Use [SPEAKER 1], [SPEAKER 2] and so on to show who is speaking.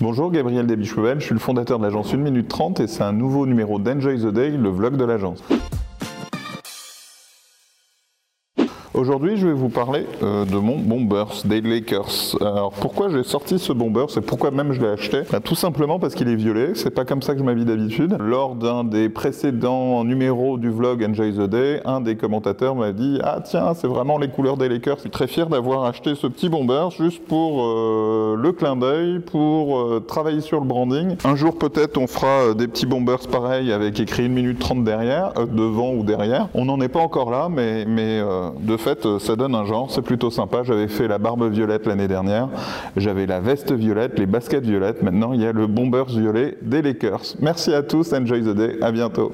[SPEAKER 1] Bonjour, Gabriel Debichouvel, je suis le fondateur de l'agence 1 minute 30 et c'est un nouveau numéro d'Enjoy the Day, le vlog de l'agence. Aujourd'hui, je vais vous parler euh, de mon Bombers des Lakers. Alors, pourquoi j'ai sorti ce Bombers et pourquoi même je l'ai acheté? Bah, Tout simplement parce qu'il est violet. C'est pas comme ça que je m'habille d'habitude. Lors d'un des précédents numéros du vlog Enjoy the Day, un des commentateurs m'a dit Ah, tiens, c'est vraiment les couleurs des Lakers. Je suis très fier d'avoir acheté ce petit Bombers juste pour euh, le clin d'œil, pour euh, travailler sur le branding. Un jour, peut-être, on fera des petits Bombers pareils avec écrit 1 minute 30 derrière, devant ou derrière. On n'en est pas encore là, mais, mais de fait, euh, ça donne un genre, c'est plutôt sympa. J'avais fait la barbe violette l'année dernière, j'avais la veste violette, les baskets violettes. Maintenant, il y a le bombers violet des Lakers. Merci à tous, enjoy the day, à bientôt.